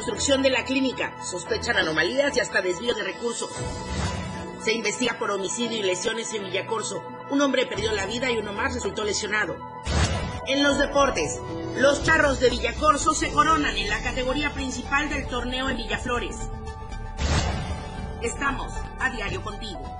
construcción de la clínica. Sospechan anomalías y hasta desvío de recursos. Se investiga por homicidio y lesiones en Villacorso. Un hombre perdió la vida y uno más resultó lesionado. En los deportes, los charros de Villacorso se coronan en la categoría principal del torneo en Villaflores. Estamos a diario contigo.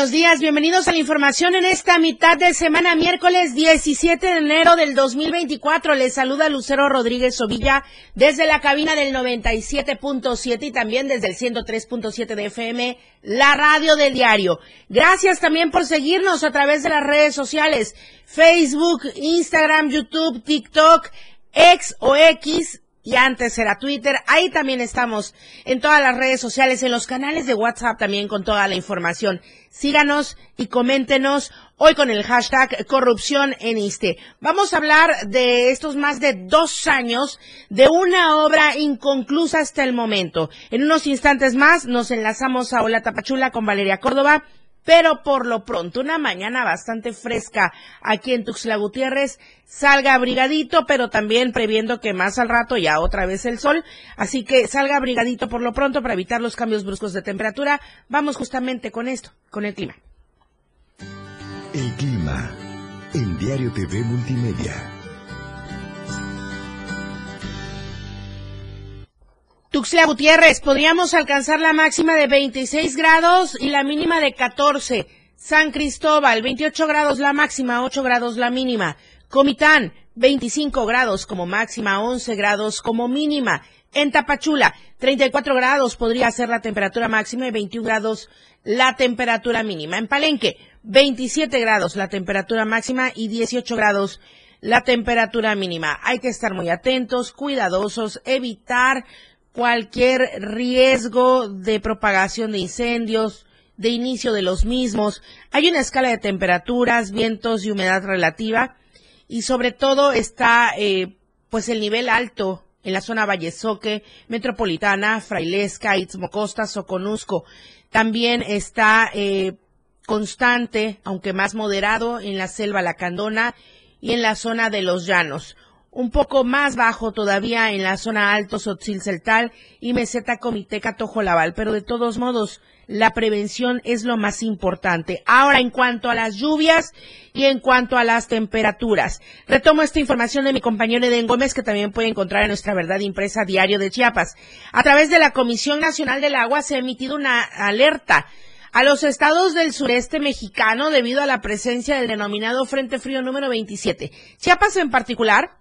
Buenos días, bienvenidos a la información en esta mitad de semana, miércoles 17 de enero del 2024. Les saluda Lucero Rodríguez Ovilla desde la cabina del 97.7 y también desde el 103.7 de FM, la radio del diario. Gracias también por seguirnos a través de las redes sociales, Facebook, Instagram, YouTube, TikTok, X o X y antes era Twitter. Ahí también estamos en todas las redes sociales, en los canales de WhatsApp también con toda la información. Síganos y coméntenos hoy con el hashtag corrupción en ISTE. Vamos a hablar de estos más de dos años de una obra inconclusa hasta el momento. En unos instantes más nos enlazamos a Hola Tapachula con Valeria Córdoba pero por lo pronto, una mañana bastante fresca aquí en Tuxtla Gutiérrez, salga abrigadito, pero también previendo que más al rato ya otra vez el sol, así que salga abrigadito por lo pronto para evitar los cambios bruscos de temperatura. Vamos justamente con esto, con el clima. El clima en Diario TV Multimedia. Tuxtla Gutiérrez, podríamos alcanzar la máxima de 26 grados y la mínima de 14. San Cristóbal, 28 grados la máxima, 8 grados la mínima. Comitán, 25 grados como máxima, 11 grados como mínima. En Tapachula, 34 grados podría ser la temperatura máxima y 21 grados la temperatura mínima. En Palenque, 27 grados la temperatura máxima y 18 grados la temperatura mínima. Hay que estar muy atentos, cuidadosos, evitar cualquier riesgo de propagación de incendios, de inicio de los mismos. Hay una escala de temperaturas, vientos y humedad relativa y sobre todo está eh, pues el nivel alto en la zona Vallesoque, Metropolitana, Frailesca, Istmo Costa, Soconusco. También está eh, constante, aunque más moderado, en la selva Lacandona y en la zona de los llanos un poco más bajo todavía en la zona alto Sotzil-Celtal y Meseta Comiteca Tojolabal, pero de todos modos la prevención es lo más importante. Ahora, en cuanto a las lluvias y en cuanto a las temperaturas, retomo esta información de mi compañero Eden Gómez, que también puede encontrar en nuestra verdad impresa diario de Chiapas. A través de la Comisión Nacional del Agua se ha emitido una alerta a los estados del sureste mexicano debido a la presencia del denominado Frente Frío número 27. Chiapas en particular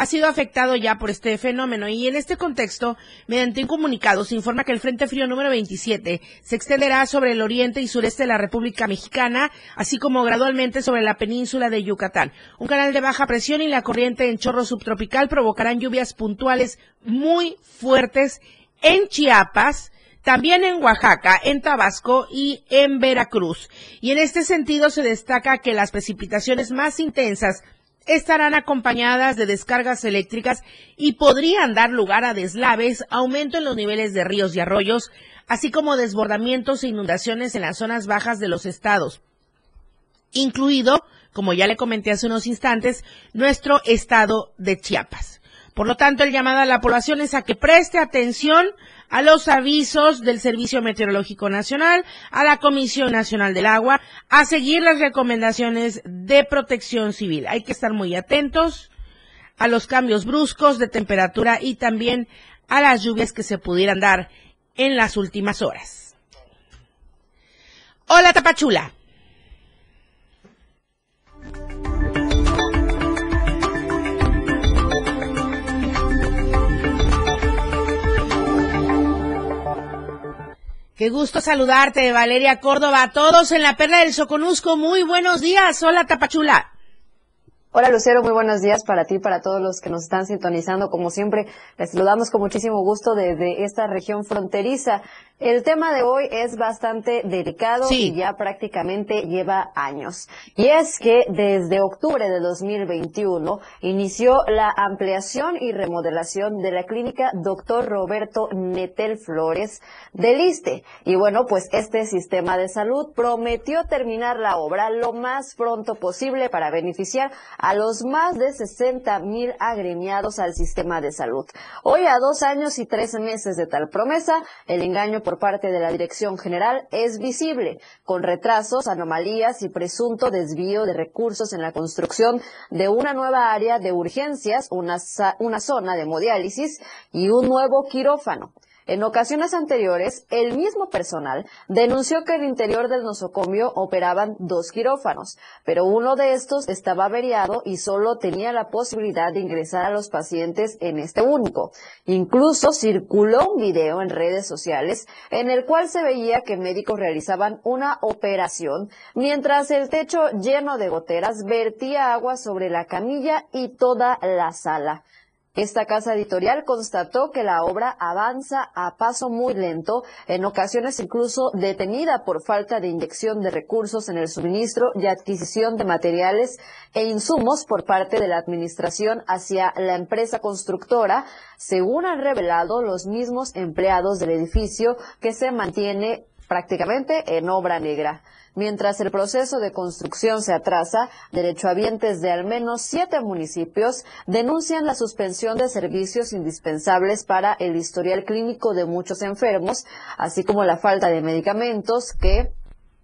ha sido afectado ya por este fenómeno y en este contexto, mediante un comunicado, se informa que el Frente Frío número 27 se extenderá sobre el oriente y sureste de la República Mexicana, así como gradualmente sobre la península de Yucatán. Un canal de baja presión y la corriente en chorro subtropical provocarán lluvias puntuales muy fuertes en Chiapas, también en Oaxaca, en Tabasco y en Veracruz. Y en este sentido se destaca que las precipitaciones más intensas estarán acompañadas de descargas eléctricas y podrían dar lugar a deslaves, aumento en los niveles de ríos y arroyos, así como desbordamientos e inundaciones en las zonas bajas de los estados, incluido, como ya le comenté hace unos instantes, nuestro estado de Chiapas. Por lo tanto, el llamado a la población es a que preste atención a los avisos del Servicio Meteorológico Nacional, a la Comisión Nacional del Agua, a seguir las recomendaciones de protección civil. Hay que estar muy atentos a los cambios bruscos de temperatura y también a las lluvias que se pudieran dar en las últimas horas. Hola Tapachula. Qué gusto saludarte, Valeria Córdoba. A todos en la Perla del Soconusco, muy buenos días. Hola, Tapachula. Hola Lucero, muy buenos días para ti, para todos los que nos están sintonizando. Como siempre, les saludamos con muchísimo gusto desde esta región fronteriza. El tema de hoy es bastante delicado y ya prácticamente lleva años. Y es que desde octubre de 2021 inició la ampliación y remodelación de la clínica Dr. Roberto Netel Flores del ISTE. Y bueno, pues este sistema de salud prometió terminar la obra lo más pronto posible para beneficiar a los más de 60 mil agremiados al sistema de salud. Hoy, a dos años y tres meses de tal promesa, el engaño por parte de la Dirección General es visible, con retrasos, anomalías y presunto desvío de recursos en la construcción de una nueva área de urgencias, una, una zona de hemodiálisis y un nuevo quirófano. En ocasiones anteriores, el mismo personal denunció que en el interior del nosocomio operaban dos quirófanos, pero uno de estos estaba averiado y solo tenía la posibilidad de ingresar a los pacientes en este único. Incluso circuló un video en redes sociales en el cual se veía que médicos realizaban una operación mientras el techo lleno de goteras vertía agua sobre la camilla y toda la sala. Esta casa editorial constató que la obra avanza a paso muy lento, en ocasiones incluso detenida por falta de inyección de recursos en el suministro y adquisición de materiales e insumos por parte de la administración hacia la empresa constructora, según han revelado los mismos empleados del edificio que se mantiene prácticamente en obra negra. Mientras el proceso de construcción se atrasa, derechohabientes de al menos siete municipios denuncian la suspensión de servicios indispensables para el historial clínico de muchos enfermos, así como la falta de medicamentos que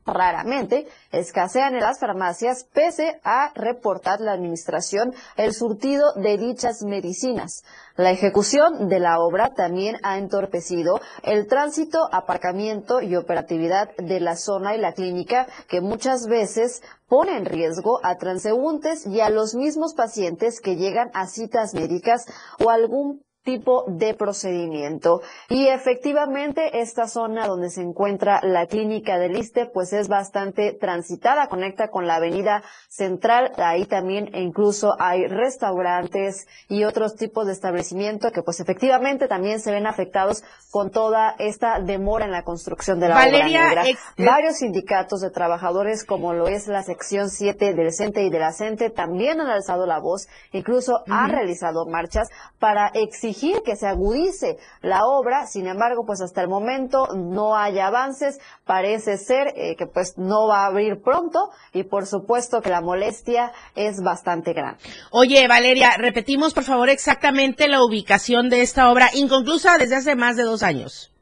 raramente escasean en las farmacias pese a reportar la administración el surtido de dichas medicinas. La ejecución de la obra también ha entorpecido el tránsito, aparcamiento y operatividad de la zona y la clínica que muchas veces pone en riesgo a transeúntes y a los mismos pacientes que llegan a citas médicas o algún tipo de procedimiento. Y efectivamente esta zona donde se encuentra la clínica del ISTE pues es bastante transitada, conecta con la avenida central, ahí también e incluso hay restaurantes y otros tipos de establecimiento que pues efectivamente también se ven afectados con toda esta demora en la construcción de la obra negra. Varios sindicatos de trabajadores como lo es la sección 7 del CENTE y de la CENTE también han alzado la voz, incluso han realizado marchas para exigir que se agudice la obra, sin embargo, pues hasta el momento no hay avances, parece ser eh, que pues no va a abrir pronto y por supuesto que la molestia es bastante grande. Oye, Valeria, repetimos por favor exactamente la ubicación de esta obra inconclusa desde hace más de dos años.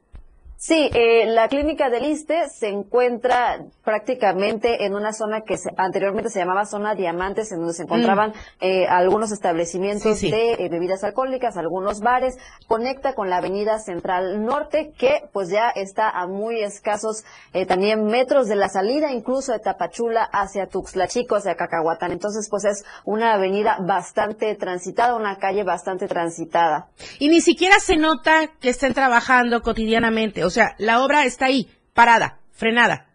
Sí, eh, la clínica del ISTE se encuentra prácticamente en una zona que anteriormente se llamaba zona diamantes, en donde se encontraban mm. eh, algunos establecimientos de eh, bebidas alcohólicas, algunos bares. Conecta con la avenida Central Norte, que pues ya está a muy escasos también metros de la salida, incluso de Tapachula hacia Tuxtla Chico, hacia Cacahuatán. Entonces, pues es una avenida bastante transitada, una calle bastante transitada. Y ni siquiera se nota que estén trabajando cotidianamente. O sea, la obra está ahí, parada, frenada.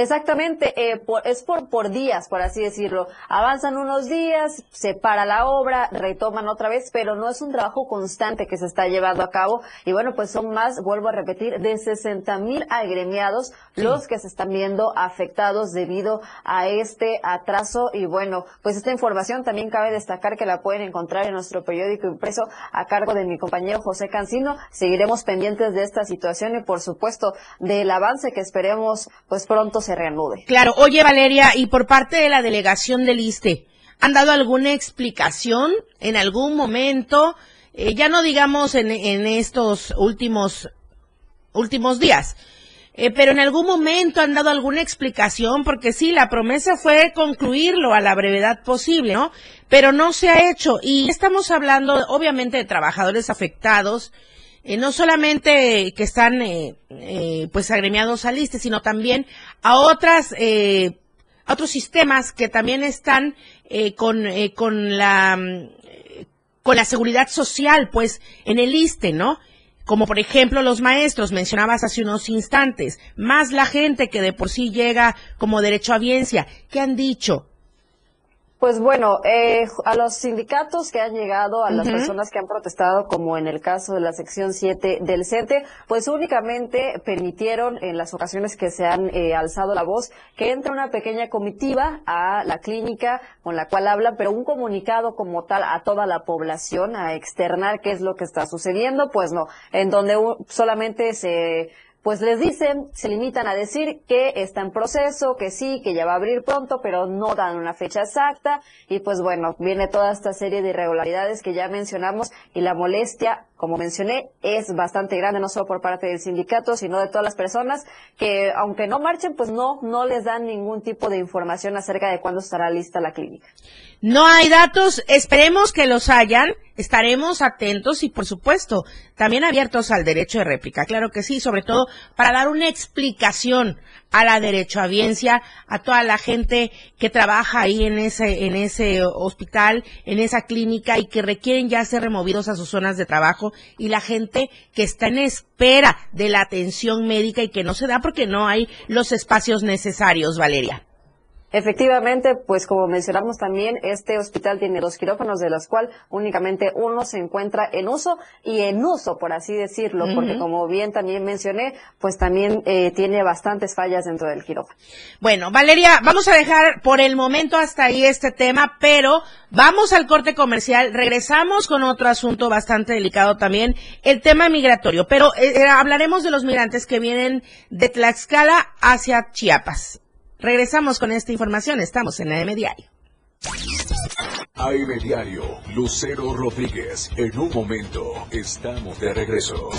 Exactamente, eh, es por, por días, por así decirlo. Avanzan unos días, se para la obra, retoman otra vez, pero no es un trabajo constante que se está llevando a cabo. Y bueno, pues son más, vuelvo a repetir, de 60 mil agremiados los que se están viendo afectados debido a este atraso. Y bueno, pues esta información también cabe destacar que la pueden encontrar en nuestro periódico impreso a cargo de mi compañero José Cancino. Seguiremos pendientes de esta situación y por supuesto del avance que esperemos pues pronto se reanude. Claro, oye Valeria, y por parte de la delegación del ISTE, ¿han dado alguna explicación en algún momento? Eh, ya no digamos en, estos últimos, últimos días, eh, pero en algún momento han dado alguna explicación, porque sí, la promesa fue concluirlo a la brevedad posible, ¿no? Pero no se ha hecho. Y estamos hablando, obviamente, de trabajadores afectados, eh, no solamente que están eh, eh, pues agremiados al ISTE, sino también a otras a otros sistemas que también están con con la con la seguridad social, pues en el ISTE, ¿no? Como por ejemplo los maestros, mencionabas hace unos instantes, más la gente que de por sí llega como derecho a audiencia, ¿qué han dicho? Pues bueno, eh, a los sindicatos que han llegado, a las personas que han protestado, como en el caso de la sección 7 del CENTE, pues únicamente permitieron en las ocasiones que se han eh, alzado la voz que entre una pequeña comitiva a la clínica con la cual hablan, pero un comunicado como tal a toda la población, a externar qué es lo que está sucediendo, pues no, en donde solamente se pues les dicen, se limitan a decir que está en proceso, que sí, que ya va a abrir pronto, pero no dan una fecha exacta. Y pues bueno, viene toda esta serie de irregularidades que ya mencionamos y la molestia, como mencioné, es bastante grande, no solo por parte del sindicato, sino de todas las personas que, aunque no marchen, pues no, no les dan ningún tipo de información acerca de cuándo estará lista la clínica. No hay datos, esperemos que los hayan, estaremos atentos y por supuesto también abiertos al derecho de réplica, claro que sí, sobre todo para dar una explicación a la derechohabiencia, a toda la gente que trabaja ahí en ese, en ese hospital, en esa clínica y que requieren ya ser removidos a sus zonas de trabajo y la gente que está en espera de la atención médica y que no se da porque no hay los espacios necesarios, Valeria. Efectivamente, pues como mencionamos también, este hospital tiene dos quirófanos, de los cuales únicamente uno se encuentra en uso y en uso, por así decirlo, porque como bien también mencioné, pues también eh, tiene bastantes fallas dentro del quirófano. Bueno, Valeria, vamos a dejar por el momento hasta ahí este tema, pero vamos al corte comercial, regresamos con otro asunto bastante delicado también, el tema migratorio, pero eh, eh, hablaremos de los migrantes que vienen de Tlaxcala hacia Chiapas. Regresamos con esta información. Estamos en AM Diario. AM Diario, Lucero Rodríguez. En un momento estamos de regreso.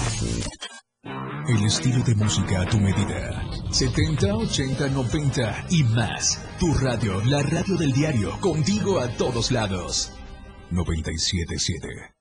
El estilo de música a tu medida. 70, 80, 90 y más. Tu radio, la radio del diario, contigo a todos lados. 977.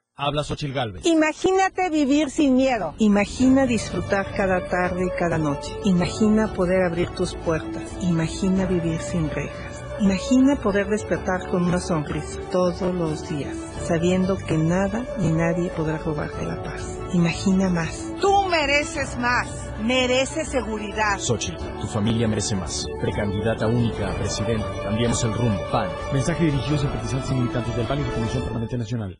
Habla Xochil Galvez. Imagínate vivir sin miedo. Imagina disfrutar cada tarde y cada noche. Imagina poder abrir tus puertas. Imagina vivir sin rejas. Imagina poder despertar con una sonrisa todos los días, sabiendo que nada ni nadie podrá robarte la paz. Imagina más. Tú mereces más. Mereces seguridad. Xochitl, tu familia merece más. Precandidata única a presidente. Cambiemos el rumbo. PAN. Mensaje dirigido a simpatizantes y militantes del PAN y de Comisión Permanente Nacional.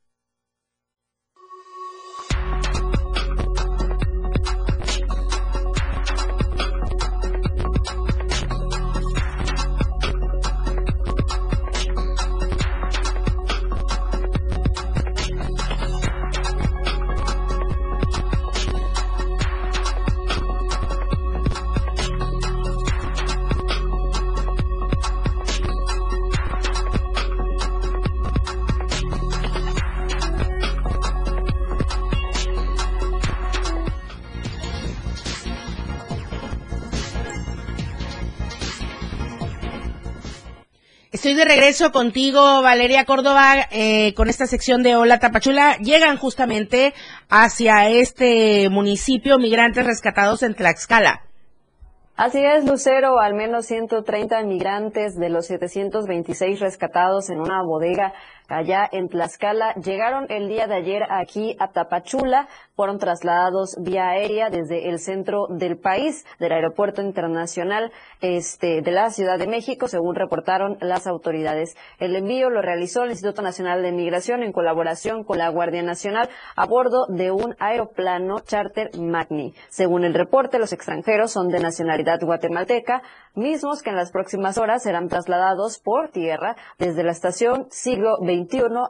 Estoy de regreso contigo, Valeria Córdoba, eh, con esta sección de Hola Tapachula. Llegan justamente hacia este municipio migrantes rescatados en Tlaxcala. Así es, Lucero, al menos 130 migrantes de los 726 rescatados en una bodega allá en Tlaxcala llegaron el día de ayer aquí a Tapachula, fueron trasladados vía aérea desde el centro del país, del aeropuerto internacional este, de la Ciudad de México, según reportaron las autoridades. El envío lo realizó el Instituto Nacional de Migración en colaboración con la Guardia Nacional a bordo de un aeroplano charter Magni. Según el reporte, los extranjeros son de nacionalidad guatemalteca, mismos que en las próximas horas serán trasladados por tierra desde la estación siglo XXI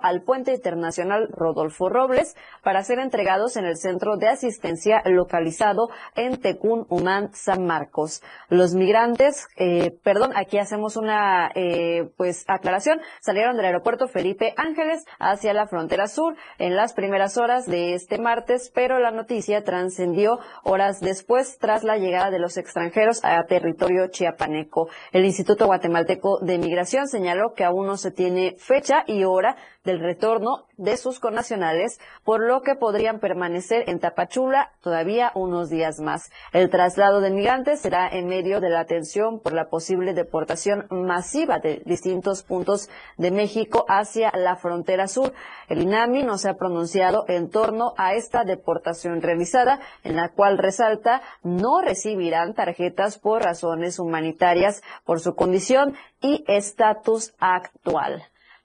al puente internacional Rodolfo Robles para ser entregados en el centro de asistencia localizado en Tecún, Humán, San Marcos. Los migrantes, eh, perdón, aquí hacemos una eh, pues aclaración, salieron del aeropuerto Felipe Ángeles hacia la frontera sur en las primeras horas de este martes, pero la noticia trascendió horas después tras la llegada de los extranjeros a territorio chiapaneco. El Instituto Guatemalteco de Migración señaló que aún no se tiene fecha y hora del retorno de sus connacionales, por lo que podrían permanecer en Tapachula todavía unos días más. El traslado de migrantes será en medio de la atención por la posible deportación masiva de distintos puntos de México hacia la frontera sur. El INAMI no se ha pronunciado en torno a esta deportación realizada, en la cual resalta no recibirán tarjetas por razones humanitarias por su condición y estatus actual.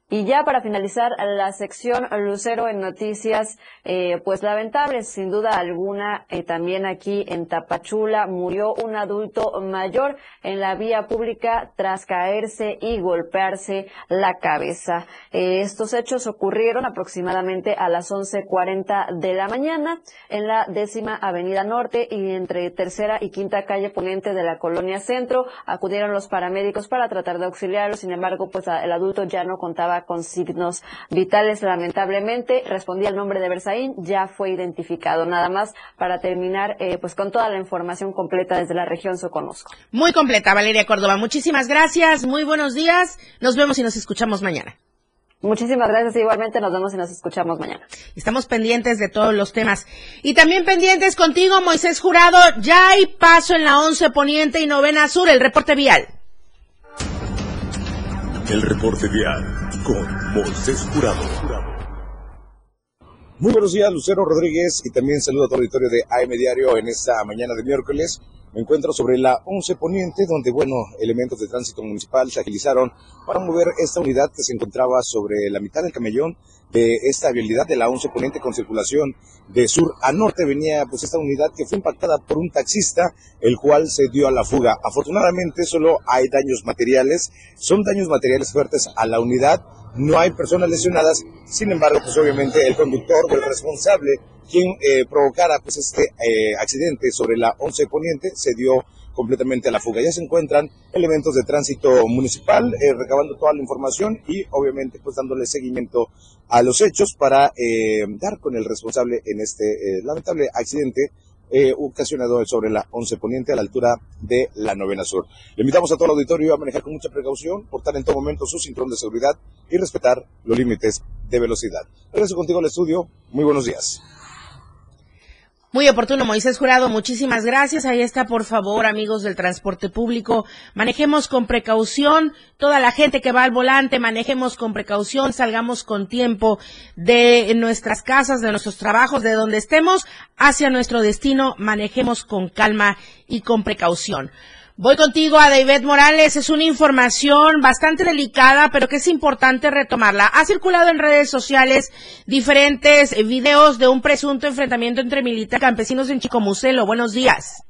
Y ya para finalizar la sección Lucero en noticias, eh, pues lamentables, sin duda alguna, eh, también aquí en Tapachula murió un adulto mayor en la vía pública tras caerse y golpearse la cabeza. Eh, estos hechos ocurrieron aproximadamente a las 11.40 de la mañana en la décima avenida norte y entre tercera y quinta calle poniente de la colonia centro. Acudieron los paramédicos para tratar de auxiliarlo, sin embargo, pues el adulto ya no contaba con signos vitales, lamentablemente. Respondía el nombre de Berzaín, ya fue identificado. Nada más para terminar, eh, pues con toda la información completa desde la región Soconusco. Muy completa, Valeria Córdoba. Muchísimas gracias, muy buenos días. Nos vemos y nos escuchamos mañana. Muchísimas gracias. Igualmente nos vemos y nos escuchamos mañana. Estamos pendientes de todos los temas. Y también pendientes contigo, Moisés Jurado. Ya hay paso en la 11 Poniente y Novena Sur, el reporte vial. El reporte vial con Moisés Jurado. Muy buenos días, Lucero Rodríguez, y también saludo a todo el auditorio de AM Diario en esta mañana de miércoles. Me encuentro sobre la 11 Poniente, donde, bueno, elementos de tránsito municipal se agilizaron para mover esta unidad que se encontraba sobre la mitad del camellón de esta vialidad de la 11 Poniente con circulación de sur a norte. Venía pues esta unidad que fue impactada por un taxista, el cual se dio a la fuga. Afortunadamente solo hay daños materiales, son daños materiales fuertes a la unidad, no hay personas lesionadas, sin embargo pues obviamente el conductor o el responsable quien eh, provocara pues este eh, accidente sobre la 11 Poniente se dio completamente a la fuga. Ya se encuentran elementos de tránsito municipal eh, recabando toda la información y obviamente pues dándole seguimiento a los hechos para eh, dar con el responsable en este lamentable accidente ocasionado sobre la 11 Poniente a la altura de la Novena Sur. Le invitamos a todo el auditorio a manejar con mucha precaución, portar en todo momento su cinturón de seguridad y respetar los límites de velocidad. Regreso contigo al estudio. Muy buenos días. Muy oportuno, Moisés Jurado. Muchísimas gracias. Ahí está, por favor, amigos del transporte público. Manejemos con precaución. Toda la gente que va al volante, manejemos con precaución. Salgamos con tiempo de nuestras casas, de nuestros trabajos, de donde estemos, hacia nuestro destino. Manejemos con calma y con precaución. Voy contigo a David Morales. Es una información bastante delicada, pero que es importante retomarla. Ha circulado en redes sociales diferentes videos de un presunto enfrentamiento entre militares y campesinos en Chicomucelo. Buenos días.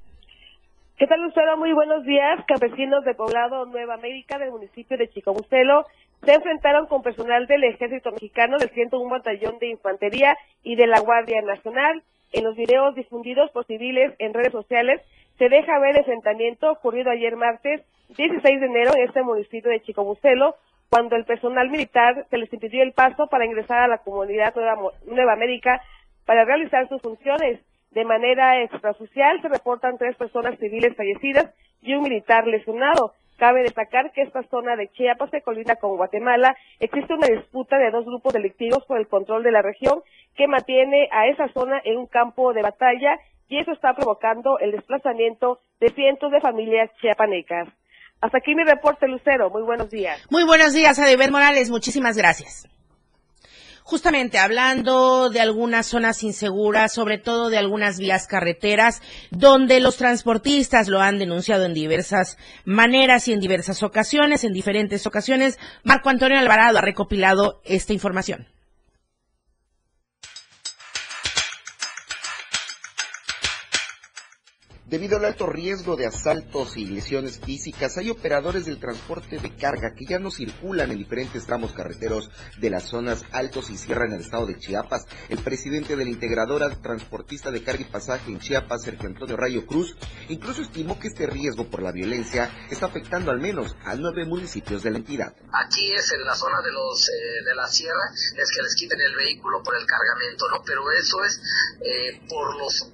¿Qué tal, Lucero? Muy buenos días. Campesinos de poblado Nueva América del municipio de Chicomucelo se enfrentaron con personal del Ejército Mexicano del 101 Batallón de Infantería y de la Guardia Nacional. En los videos difundidos por civiles en redes sociales se deja ver el enfrentamiento ocurrido ayer martes 16 de enero en este municipio de Chicobucelo, cuando el personal militar se les impidió el paso para ingresar a la comunidad Nueva, Nueva América para realizar sus funciones. De manera extraoficial se reportan tres personas civiles fallecidas y un militar lesionado. Cabe destacar que esta zona de Chiapas se colinda con Guatemala. Existe una disputa de dos grupos delictivos por el control de la región que mantiene a esa zona en un campo de batalla y eso está provocando el desplazamiento de cientos de familias chiapanecas. Hasta aquí mi reporte, Lucero. Muy buenos días. Muy buenos días, Adeber Morales. Muchísimas gracias. Justamente hablando de algunas zonas inseguras, sobre todo de algunas vías carreteras, donde los transportistas lo han denunciado en diversas maneras y en diversas ocasiones, en diferentes ocasiones, Marco Antonio Alvarado ha recopilado esta información. Debido al alto riesgo de asaltos y lesiones físicas, hay operadores del transporte de carga que ya no circulan en diferentes tramos carreteros de las zonas altos y sierra en el estado de Chiapas. El presidente de la integradora transportista de carga y pasaje en Chiapas, Sergio Antonio Rayo Cruz, incluso estimó que este riesgo por la violencia está afectando al menos a nueve municipios de la entidad. Aquí es en la zona de los eh, de la sierra, es que les quiten el vehículo por el cargamento, ¿no? Pero eso es eh, por los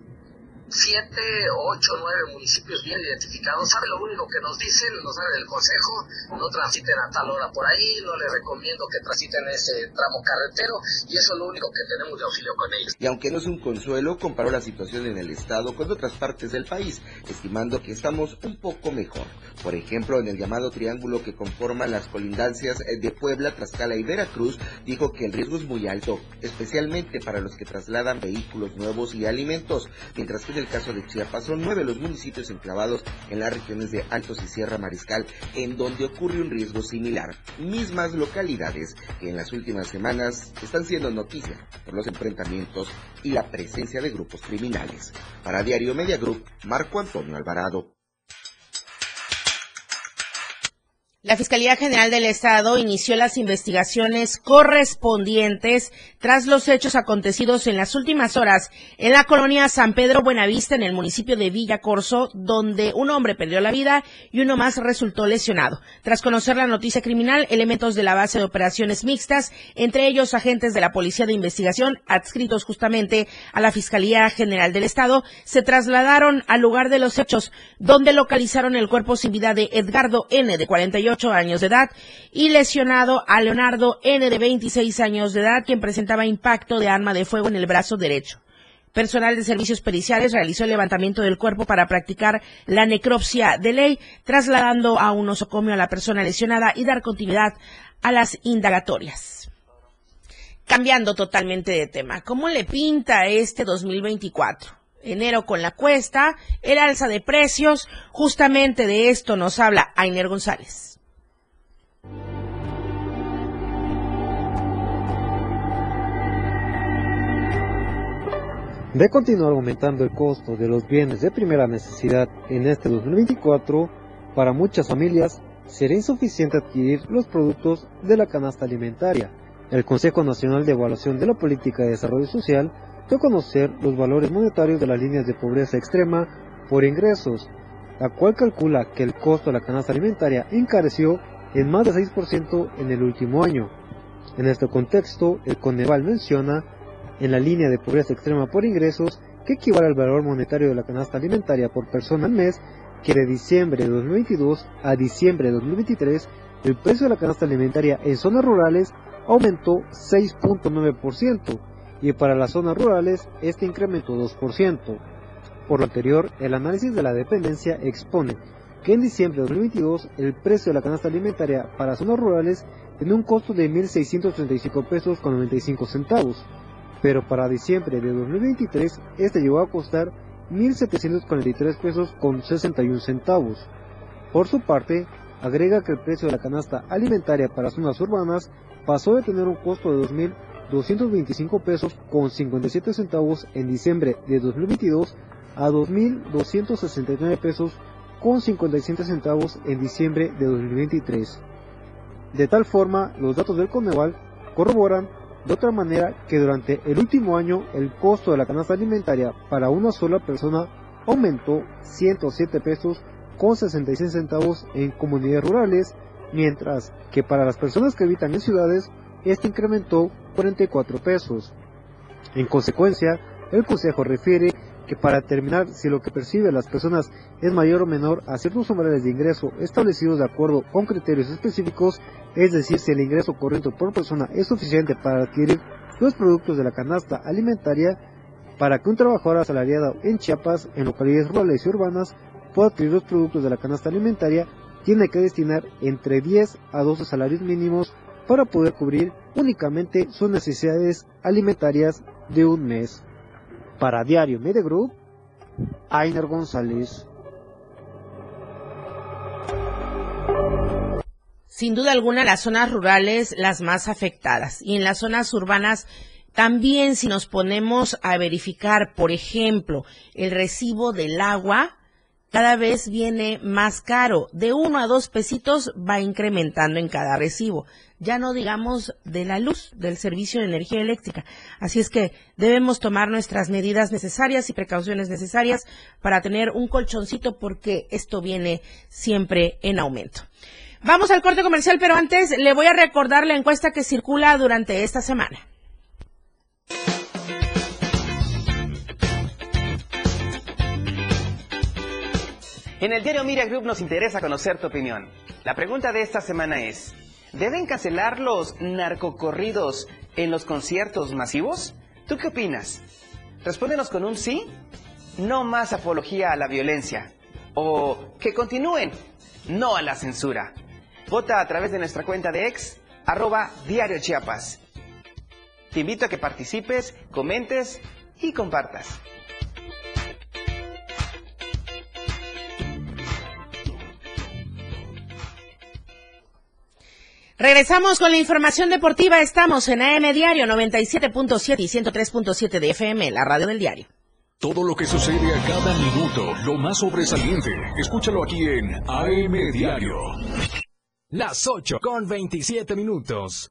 siete, ocho, nueve municipios bien identificados. ¿Sabe lo único que nos dicen? Nos dan el consejo, no transiten a tal hora por ahí, no les recomiendo que transiten ese tramo carretero y eso es lo único que tenemos de auxilio con ellos. Y aunque no es un consuelo, comparó la situación en el estado con otras partes del país, estimando que estamos un poco mejor. Por ejemplo, en el llamado triángulo que conforma las colindancias de Puebla, Tlaxcala y Veracruz, dijo que el riesgo es muy alto, especialmente para los que trasladan vehículos nuevos y alimentos, mientras que en el caso de Chiapas son nueve los municipios enclavados en las regiones de Altos y Sierra Mariscal, en donde ocurre un riesgo similar. Mismas localidades que en las últimas semanas están siendo noticia por los enfrentamientos y la presencia de grupos criminales. Para Diario Media Group, Marco Antonio Alvarado. La Fiscalía General del Estado inició las investigaciones correspondientes tras los hechos acontecidos en las últimas horas en la colonia San Pedro Buenavista en el municipio de Villa Corso, donde un hombre perdió la vida y uno más resultó lesionado. Tras conocer la noticia criminal, elementos de la base de operaciones mixtas, entre ellos agentes de la Policía de Investigación adscritos justamente a la Fiscalía General del Estado, se trasladaron al lugar de los hechos, donde localizaron el cuerpo sin vida de Edgardo N. de 48 años de edad y lesionado a Leonardo N de 26 años de edad, quien presentaba impacto de arma de fuego en el brazo derecho. Personal de servicios periciales realizó el levantamiento del cuerpo para practicar la necropsia de ley, trasladando a un osocomio a la persona lesionada y dar continuidad a las indagatorias. Cambiando totalmente de tema, ¿cómo le pinta este 2024? enero con la cuesta, el alza de precios, justamente de esto nos habla Ainer González. De continuar aumentando el costo de los bienes de primera necesidad en este 2024, para muchas familias será insuficiente adquirir los productos de la canasta alimentaria. El Consejo Nacional de Evaluación de la Política de Desarrollo Social dio a conocer los valores monetarios de las líneas de pobreza extrema por ingresos, la cual calcula que el costo de la canasta alimentaria encareció en más de 6% en el último año. En este contexto, el Coneval menciona en la línea de pobreza extrema por ingresos, que equivale al valor monetario de la canasta alimentaria por persona al mes, que de diciembre de 2022 a diciembre de 2023, el precio de la canasta alimentaria en zonas rurales aumentó 6.9% y para las zonas rurales este incrementó 2%. Por lo anterior, el análisis de la dependencia expone que en diciembre de 2022 el precio de la canasta alimentaria para zonas rurales tiene un costo de 1.635 pesos con 95 centavos, pero para diciembre de 2023 este llegó a costar 1.743 pesos con 61 centavos. Por su parte, agrega que el precio de la canasta alimentaria para zonas urbanas pasó de tener un costo de 2.225 pesos con 57 centavos en diciembre de 2022 a 2.269 pesos con 57 centavos en diciembre de 2023. De tal forma, los datos del Coneval corroboran de otra manera que durante el último año el costo de la canasta alimentaria para una sola persona aumentó 107 pesos con 66 centavos en comunidades rurales, mientras que para las personas que habitan en ciudades este incrementó 44 pesos. En consecuencia, el Consejo refiere que para determinar si lo que perciben las personas es mayor o menor a ciertos umbrales de ingreso establecidos de acuerdo con criterios específicos, es decir, si el ingreso corriente por persona es suficiente para adquirir los productos de la canasta alimentaria, para que un trabajador asalariado en Chiapas, en localidades rurales y urbanas, pueda adquirir los productos de la canasta alimentaria, tiene que destinar entre 10 a 12 salarios mínimos para poder cubrir únicamente sus necesidades alimentarias de un mes. Para Diario Media Group, Ainer González. Sin duda alguna, las zonas rurales las más afectadas y en las zonas urbanas también si nos ponemos a verificar, por ejemplo, el recibo del agua, cada vez viene más caro. De uno a dos pesitos va incrementando en cada recibo. Ya no digamos de la luz, del servicio de energía eléctrica. Así es que debemos tomar nuestras medidas necesarias y precauciones necesarias para tener un colchoncito porque esto viene siempre en aumento. Vamos al corte comercial, pero antes le voy a recordar la encuesta que circula durante esta semana. En el diario Media Group nos interesa conocer tu opinión. La pregunta de esta semana es, ¿deben cancelar los narcocorridos en los conciertos masivos? ¿Tú qué opinas? Respóndenos con un sí, no más apología a la violencia. O que continúen, no a la censura. Vota a través de nuestra cuenta de ex, arroba Diario Chiapas. Te invito a que participes, comentes y compartas. Regresamos con la información deportiva. Estamos en AM Diario 97.7 y 103.7 de FM, la radio del diario. Todo lo que sucede a cada minuto, lo más sobresaliente, escúchalo aquí en AM Diario. Las 8 con 27 minutos.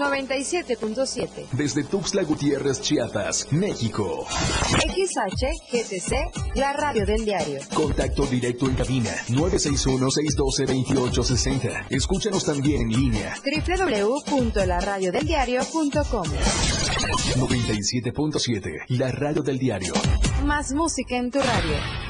97.7. Desde Tuxtla Gutiérrez, Chiapas, México. XHGTC, la radio del diario. Contacto directo en cabina 961-612-2860. Escúchanos también en línea. www.laradiodeldiario.com 97.7, la radio del diario. Más música en tu radio.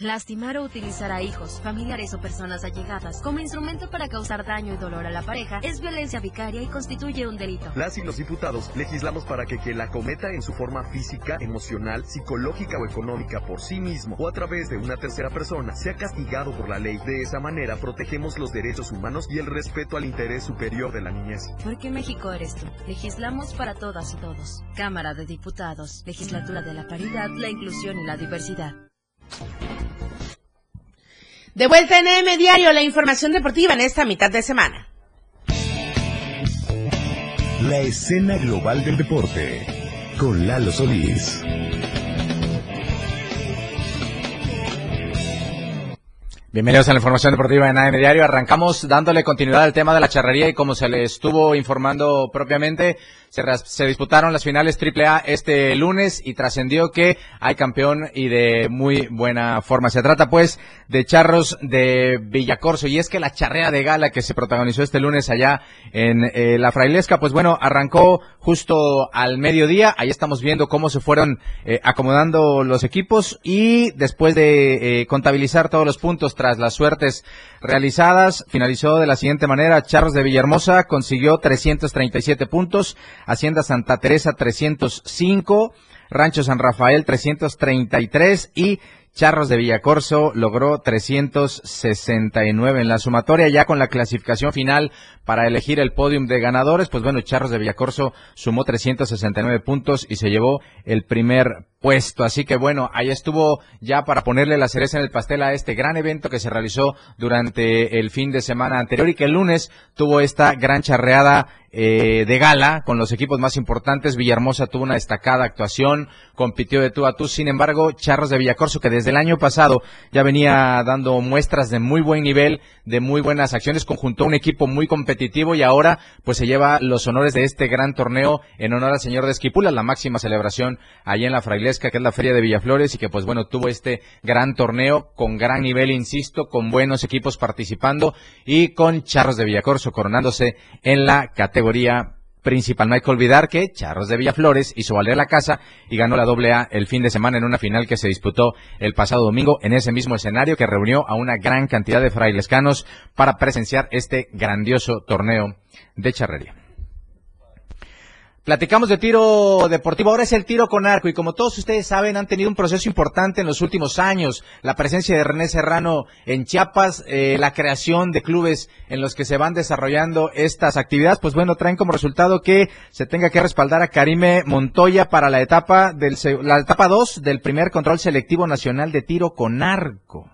Lastimar o utilizar a hijos, familiares o personas allegadas como instrumento para causar daño y dolor a la pareja es violencia vicaria y constituye un delito. Las y los diputados legislamos para que quien la cometa en su forma física, emocional, psicológica o económica por sí mismo o a través de una tercera persona sea castigado por la ley. De esa manera protegemos los derechos humanos y el respeto al interés superior de la niñez. Porque México eres tú. Legislamos para todas y todos. Cámara de Diputados, Legislatura de la Paridad, la Inclusión y la Diversidad. De vuelta en M Diario, la información deportiva en esta mitad de semana. La escena global del deporte con Lalo Solís. Bienvenidos a la información deportiva en AM Diario. Arrancamos dándole continuidad al tema de la charrería y como se le estuvo informando propiamente, se, disputaron las finales AAA este lunes y trascendió que hay campeón y de muy buena forma. Se trata pues de Charros de Villacorso y es que la charrea de gala que se protagonizó este lunes allá en eh, la Frailesca, pues bueno, arrancó justo al mediodía. Ahí estamos viendo cómo se fueron eh, acomodando los equipos y después de eh, contabilizar todos los puntos tras las suertes realizadas, finalizó de la siguiente manera. Charros de Villahermosa consiguió 337 puntos. Hacienda Santa Teresa 305, Rancho San Rafael 333 y Charros de Villacorso logró 369 en la sumatoria ya con la clasificación final para elegir el podium de ganadores. Pues bueno, Charros de Villacorso sumó 369 puntos y se llevó el primer puesto. Así que bueno, ahí estuvo ya para ponerle la cereza en el pastel a este gran evento que se realizó durante el fin de semana anterior y que el lunes tuvo esta gran charreada eh, de gala con los equipos más importantes. Villahermosa tuvo una destacada actuación, compitió de tú a tú. Sin embargo, Charros de Villacorso, que desde el año pasado ya venía dando muestras de muy buen nivel, de muy buenas acciones, conjuntó un equipo muy competitivo y ahora pues se lleva los honores de este gran torneo en honor al señor de Esquipula, la máxima celebración allí en la Que es la Feria de Villaflores y que pues bueno, tuvo este gran torneo con gran nivel, insisto, con buenos equipos participando y con Charros de Villacorso coronándose en la categoría principal. No hay que olvidar que Charros de Villaflores hizo valer la casa y ganó la doble A el fin de semana en una final que se disputó el pasado domingo en ese mismo escenario que reunió a una gran cantidad de frailescanos para presenciar este grandioso torneo de charrería. Platicamos de tiro deportivo, ahora es el tiro con arco y como todos ustedes saben han tenido un proceso importante en los últimos años, la presencia de René Serrano en Chiapas, eh, la creación de clubes en los que se van desarrollando estas actividades, pues bueno, traen como resultado que se tenga que respaldar a Karime Montoya para la etapa del la etapa 2 del primer control selectivo nacional de tiro con arco.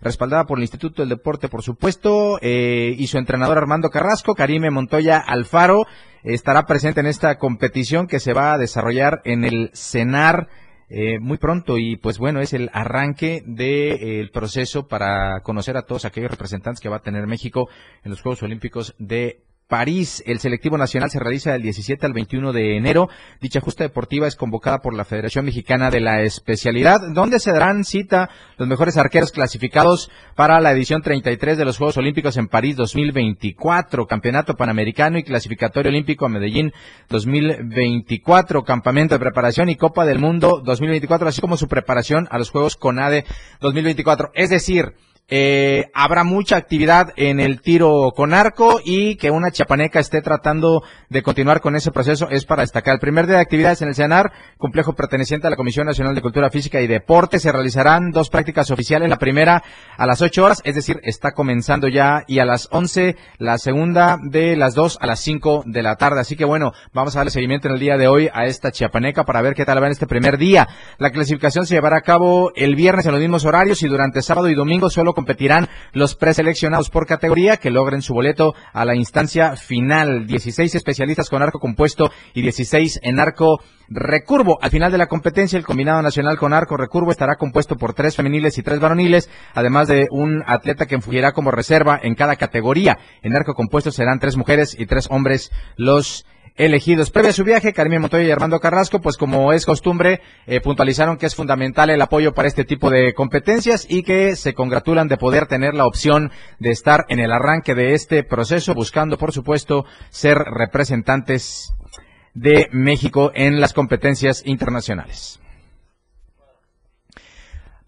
Respaldada por el Instituto del Deporte, por supuesto, eh, y su entrenador Armando Carrasco, Karime Montoya Alfaro, estará presente en esta competición que se va a desarrollar en el CENAR eh, muy pronto. Y pues bueno, es el arranque del eh, proceso para conocer a todos aquellos representantes que va a tener México en los Juegos Olímpicos de París. El selectivo nacional se realiza del 17 al 21 de enero. Dicha justa deportiva es convocada por la Federación Mexicana de la Especialidad, donde se darán cita los mejores arqueros clasificados para la edición 33 de los Juegos Olímpicos en París 2024, Campeonato Panamericano y Clasificatorio Olímpico a Medellín 2024, Campamento de Preparación y Copa del Mundo 2024, así como su preparación a los Juegos CONADE 2024. Es decir, eh, habrá mucha actividad en el tiro con arco y que una chiapaneca esté tratando de continuar con ese proceso es para destacar. El primer día de actividades en el CENAR, complejo perteneciente a la Comisión Nacional de Cultura Física y Deporte, se realizarán dos prácticas oficiales. La primera a las 8 horas, es decir, está comenzando ya, y a las 11 la segunda de las 2 a las 5 de la tarde. Así que bueno, vamos a darle seguimiento en el día de hoy a esta chiapaneca para ver qué tal va en este primer día. La clasificación se llevará a cabo el viernes en los mismos horarios y durante sábado y domingo solo competirán los preseleccionados por categoría que logren su boleto a la instancia final. 16 especialistas con arco compuesto y 16 en arco recurvo. Al final de la competencia, el combinado nacional con arco recurvo estará compuesto por tres femeniles y tres varoniles, además de un atleta que fungirá como reserva en cada categoría. En arco compuesto serán tres mujeres y tres hombres los elegidos. Previo a su viaje, Karim Montoya y Armando Carrasco, pues como es costumbre, eh, puntualizaron que es fundamental el apoyo para este tipo de competencias y que se congratulan de poder tener la opción de estar en el arranque de este proceso, buscando, por supuesto, ser representantes de México en las competencias internacionales.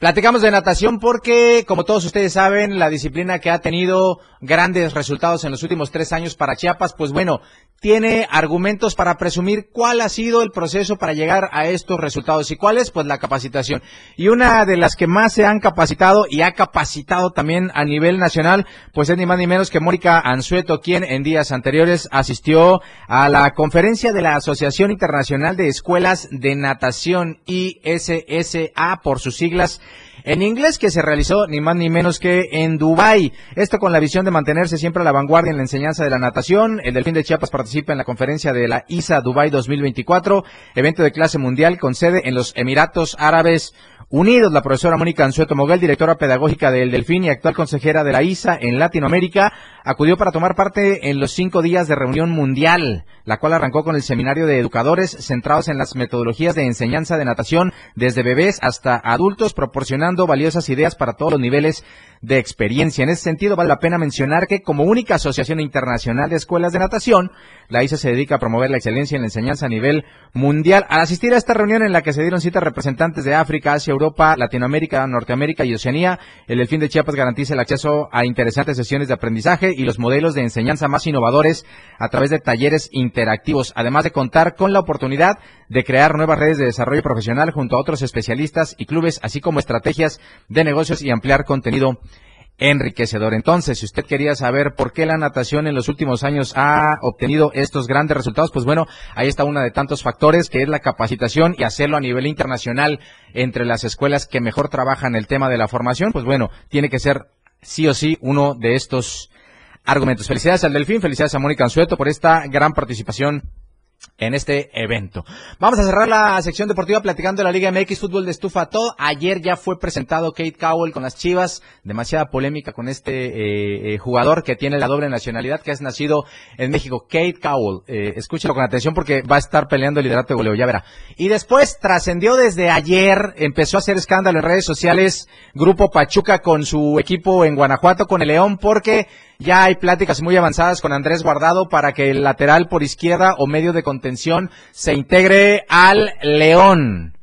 Platicamos de natación porque, como todos ustedes saben, la disciplina que ha tenido grandes resultados en los últimos tres años para Chiapas, pues bueno, tiene argumentos para presumir cuál ha sido el proceso para llegar a estos resultados y cuál es, pues la capacitación. Y una de las que más se han capacitado y ha capacitado también a nivel nacional, pues es ni más ni menos que Mónica Ansueto, quien en días anteriores asistió a la conferencia de la Asociación Internacional de Escuelas de Natación, ISSA por sus siglas, en inglés que se realizó ni más ni menos que en Dubai. Esto con la visión de mantenerse siempre a la vanguardia en la enseñanza de la natación. El Delfín de Chiapas participa en la conferencia de la ISA Dubai 2024, evento de clase mundial con sede en los Emiratos Árabes Unidos, la profesora Mónica Anzueto Moguel, directora pedagógica del Delfín y actual consejera de la ISA en Latinoamérica, acudió para tomar parte en los cinco días de reunión mundial, la cual arrancó con el seminario de educadores centrados en las metodologías de enseñanza de natación desde bebés hasta adultos, proporcionando valiosas ideas para todos los niveles de experiencia. En ese sentido, vale la pena mencionar que como única asociación internacional de escuelas de natación, la ISA se dedica a promover la excelencia en la enseñanza a nivel mundial. Al asistir a esta reunión en la que se dieron citas representantes de África, Asia, Europa, Latinoamérica, Norteamérica y Oceanía, el Delfín de Chiapas garantiza el acceso a interesantes sesiones de aprendizaje y los modelos de enseñanza más innovadores a través de talleres interactivos, además de contar con la oportunidad de crear nuevas redes de desarrollo profesional junto a otros especialistas y clubes, así como estrategias de negocios y ampliar contenido enriquecedor. Entonces, si usted quería saber por qué la natación en los últimos años ha obtenido estos grandes resultados, pues bueno, ahí está uno de tantos factores que es la capacitación y hacerlo a nivel internacional entre las escuelas que mejor trabajan el tema de la formación, pues bueno, tiene que ser sí o sí uno de estos argumentos. Felicidades al Delfín, felicidades a Mónica Anzueto por esta gran participación en este evento. Vamos a cerrar la sección deportiva platicando de la Liga MX Fútbol de Estufa todo. Ayer ya fue presentado Kate Cowell con las Chivas. Demasiada polémica con este eh, eh, jugador que tiene la doble nacionalidad, que es nacido en México. Kate Cowell. Eh, con atención porque va a estar peleando el liderato de goleo, ya verá. Y después trascendió desde ayer, empezó a hacer escándalo en redes sociales, Grupo Pachuca con su equipo en Guanajuato, con el León, porque ya hay pláticas muy avanzadas con Andrés Guardado para que el lateral por izquierda o medio de contención se integre al León.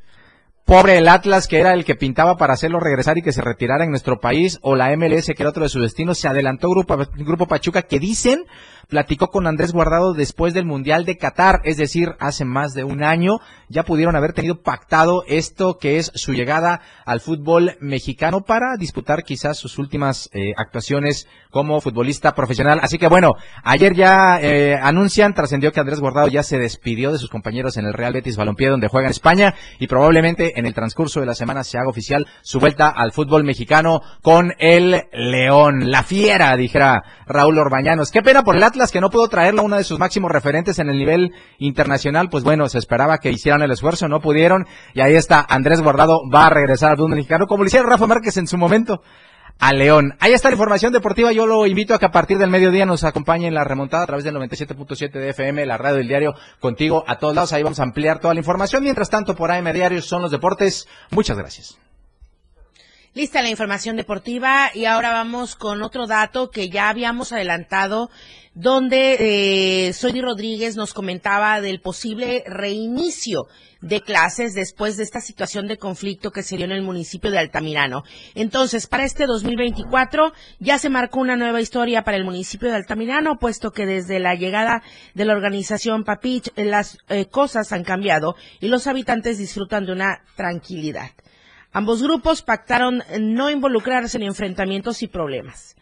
Pobre el Atlas, que era el que pintaba para hacerlo regresar y que se retirara en nuestro país, o la MLS, que era otro de sus destinos, se adelantó Grupo, Grupo Pachuca, que dicen platicó con Andrés Guardado después del Mundial de Qatar, es decir, hace más de un año, ya pudieron haber tenido pactado esto que es su llegada al fútbol mexicano para disputar quizás sus últimas eh, actuaciones como futbolista profesional. Así que bueno, ayer ya eh, anuncian, trascendió que Andrés Guardado ya se despidió de sus compañeros en el Real Betis Balompié donde juega en España y probablemente en el transcurso de la semana se haga oficial su vuelta al fútbol mexicano con el León, la fiera, dijera Raúl Orbañanos. Qué pena por el Atlas que no pudo traerlo uno de sus máximos referentes en el nivel internacional, pues bueno, se esperaba que hicieran el esfuerzo, no pudieron, y ahí está, Andrés Guardado va a regresar al fútbol mexicano, como lo hicieron Rafa Márquez en su momento a León. Ahí está la información deportiva. Yo lo invito a que a partir del mediodía nos acompañe en la remontada a través del 97.7 de FM, la radio del diario, contigo a todos lados. Ahí vamos a ampliar toda la información. Mientras tanto, por AM Diario son los deportes. Muchas gracias. Lista la información deportiva y ahora vamos con otro dato que ya habíamos adelantado donde eh, Rodríguez nos comentaba del posible reinicio de clases después de esta situación de conflicto que se dio en el municipio de Altamirano. Entonces, para este 2024 ya se marcó una nueva historia para el municipio de Altamirano, puesto que desde la llegada de la organización Papich las eh, cosas han cambiado y los habitantes disfrutan de una tranquilidad. Ambos grupos pactaron no involucrarse en enfrentamientos y problemas.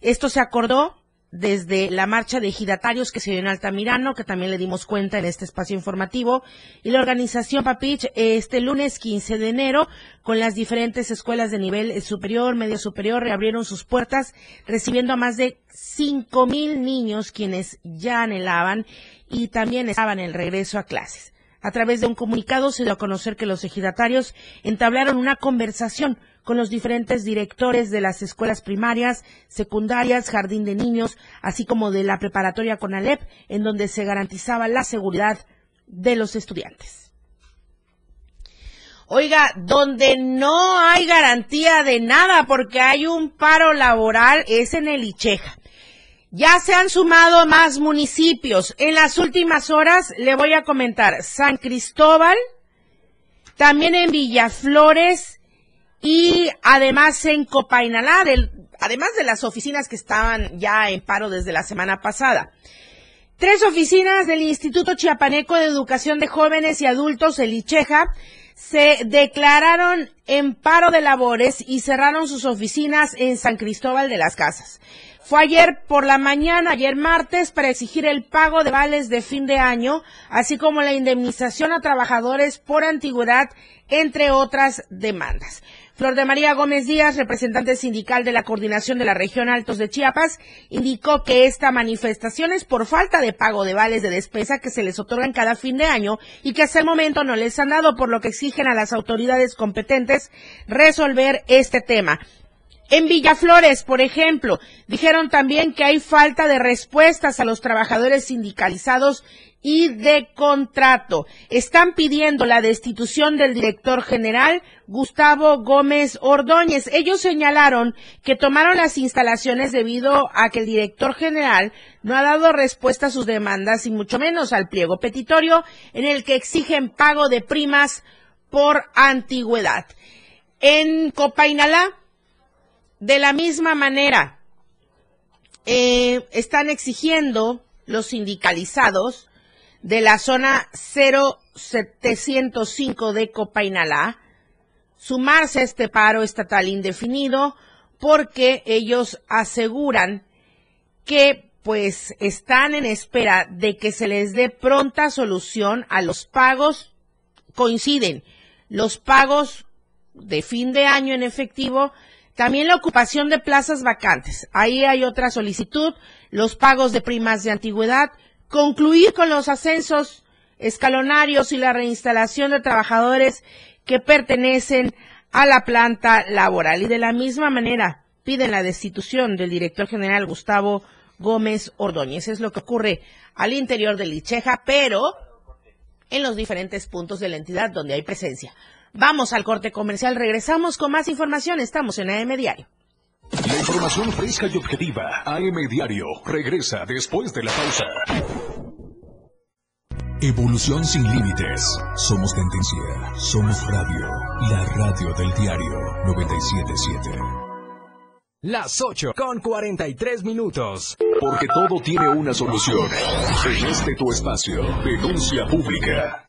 Esto se acordó desde la marcha de ejidatarios que se dio en Altamirano, que también le dimos cuenta en este espacio informativo, y la organización Papich este lunes 15 de enero, con las diferentes escuelas de nivel superior, medio superior, reabrieron sus puertas, recibiendo a más de cinco mil niños quienes ya anhelaban y también estaban el regreso a clases. A través de un comunicado se dio a conocer que los ejidatarios entablaron una conversación con los diferentes directores de las escuelas primarias, secundarias, jardín de niños, así como de la preparatoria con Alep, en donde se garantizaba la seguridad de los estudiantes. Oiga, donde no hay garantía de nada porque hay un paro laboral es en el Icheja. Ya se han sumado más municipios. En las últimas horas le voy a comentar San Cristóbal, también en Villaflores y además en Copainalá, además de las oficinas que estaban ya en paro desde la semana pasada. Tres oficinas del Instituto Chiapaneco de Educación de Jóvenes y Adultos, el ICHEJA, se declararon en paro de labores y cerraron sus oficinas en San Cristóbal de las Casas. Fue ayer por la mañana, ayer martes, para exigir el pago de vales de fin de año, así como la indemnización a trabajadores por antigüedad, entre otras demandas. Flor de María Gómez Díaz, representante sindical de la Coordinación de la Región Altos de Chiapas, indicó que esta manifestación es por falta de pago de vales de despesa que se les otorgan cada fin de año y que hasta el momento no les han dado, por lo que exigen a las autoridades competentes resolver este tema. En Villaflores, por ejemplo, dijeron también que hay falta de respuestas a los trabajadores sindicalizados y de contrato. Están pidiendo la destitución del director general Gustavo Gómez Ordóñez. Ellos señalaron que tomaron las instalaciones debido a que el director general no ha dado respuesta a sus demandas y mucho menos al pliego petitorio en el que exigen pago de primas por antigüedad. En Copainalá, de la misma manera, eh, están exigiendo los sindicalizados de la zona 0705 de Copainalá sumarse a este paro estatal indefinido porque ellos aseguran que pues están en espera de que se les dé pronta solución a los pagos. Coinciden los pagos de fin de año en efectivo también la ocupación de plazas vacantes. Ahí hay otra solicitud, los pagos de primas de antigüedad, concluir con los ascensos escalonarios y la reinstalación de trabajadores que pertenecen a la planta laboral. Y de la misma manera piden la destitución del director general Gustavo Gómez Ordóñez. Es lo que ocurre al interior de Licheja, pero en los diferentes puntos de la entidad donde hay presencia. Vamos al corte comercial, regresamos con más información, estamos en AM Diario. La información fresca y objetiva, AM Diario, regresa después de la pausa. Evolución sin límites. Somos tendencia, somos radio, la radio del diario 977. Las 8 con 43 minutos. Porque todo tiene una solución. En este tu espacio, denuncia pública.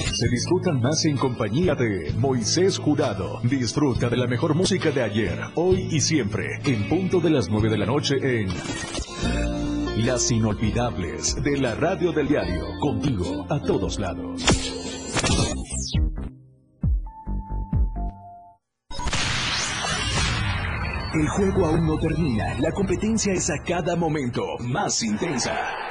se disfrutan más en compañía de Moisés Jurado. Disfruta de la mejor música de ayer, hoy y siempre, en punto de las 9 de la noche en Las Inolvidables de la Radio del Diario, contigo a todos lados. El juego aún no termina, la competencia es a cada momento más intensa.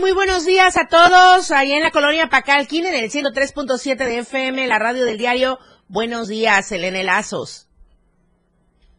Muy buenos días a todos. Ahí en la colonia Pacalquín, en el 103.7 de FM, la radio del diario. Buenos días, Elena Lazos.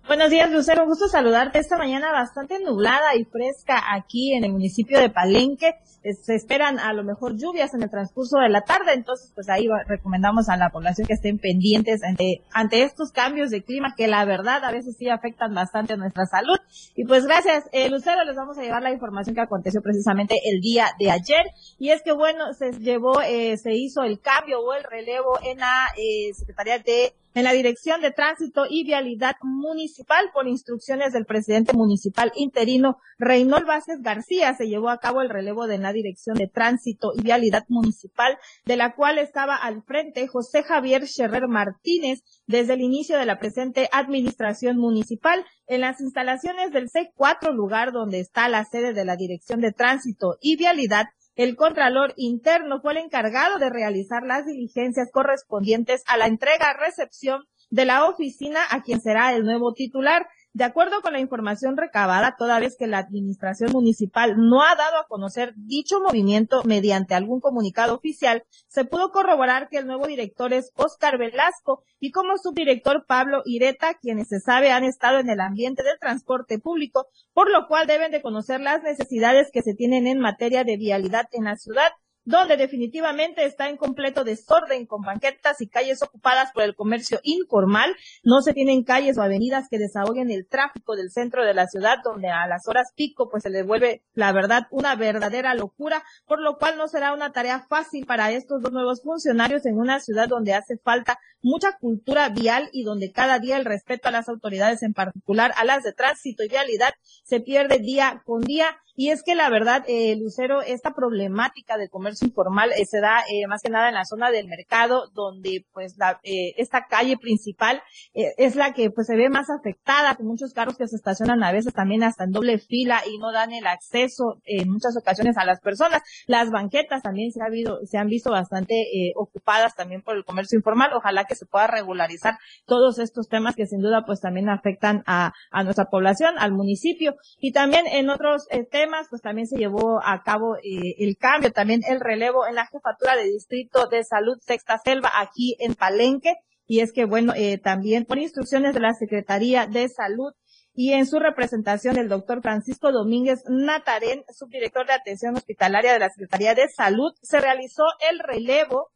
Buenos días, Lucero. Gusto saludarte esta mañana bastante nublada y fresca aquí en el municipio de Palenque. Se esperan a lo mejor lluvias en el transcurso de la tarde, entonces pues ahí recomendamos a la población que estén pendientes ante, ante estos cambios de clima que la verdad a veces sí afectan bastante a nuestra salud. Y pues gracias, eh, Lucero, les vamos a llevar la información que aconteció precisamente el día de ayer. Y es que bueno, se llevó, eh, se hizo el cambio o el relevo en la eh, Secretaría de en la Dirección de Tránsito y Vialidad Municipal por instrucciones del presidente municipal interino Reynold Vázquez García. Se llevó a cabo el relevo de la Dirección de Tránsito y Vialidad Municipal de la cual estaba al frente José Javier Scherrer Martínez desde el inicio de la presente administración municipal. En las instalaciones del C4 lugar donde está la sede de la Dirección de Tránsito y Vialidad el Contralor Interno fue el encargado de realizar las diligencias correspondientes a la entrega-recepción de la oficina a quien será el nuevo titular. De acuerdo con la información recabada, toda vez que la administración municipal no ha dado a conocer dicho movimiento mediante algún comunicado oficial, se pudo corroborar que el nuevo director es Oscar Velasco y como subdirector Pablo Ireta, quienes se sabe han estado en el ambiente del transporte público, por lo cual deben de conocer las necesidades que se tienen en materia de vialidad en la ciudad donde definitivamente está en completo desorden con banquetas y calles ocupadas por el comercio informal. No se tienen calles o avenidas que desahoguen el tráfico del centro de la ciudad, donde a las horas pico pues se le vuelve, la verdad, una verdadera locura, por lo cual no será una tarea fácil para estos dos nuevos funcionarios en una ciudad donde hace falta mucha cultura vial y donde cada día el respeto a las autoridades, en particular a las de tránsito y vialidad, se pierde día con día y es que la verdad, eh, Lucero, esta problemática de comercio informal eh, se da eh, más que nada en la zona del mercado, donde pues la, eh, esta calle principal eh, es la que pues se ve más afectada, con muchos carros que se estacionan a veces también hasta en doble fila y no dan el acceso en muchas ocasiones a las personas. Las banquetas también se, ha habido, se han visto bastante ocupadas también por el comercio informal. Ojalá que se pueda regularizar todos estos temas que sin duda pues también afectan a, a nuestra población, al municipio. Y también en otros temas pues también se llevó a cabo el cambio, también el relevo en la jefatura de distrito de salud Sexta Selva aquí en Palenque. Y es que, bueno, eh, también por instrucciones de la Secretaría de Salud y en su representación el doctor Francisco Domínguez Natarén, subdirector de atención hospitalaria de la Secretaría de Salud, se realizó el relevo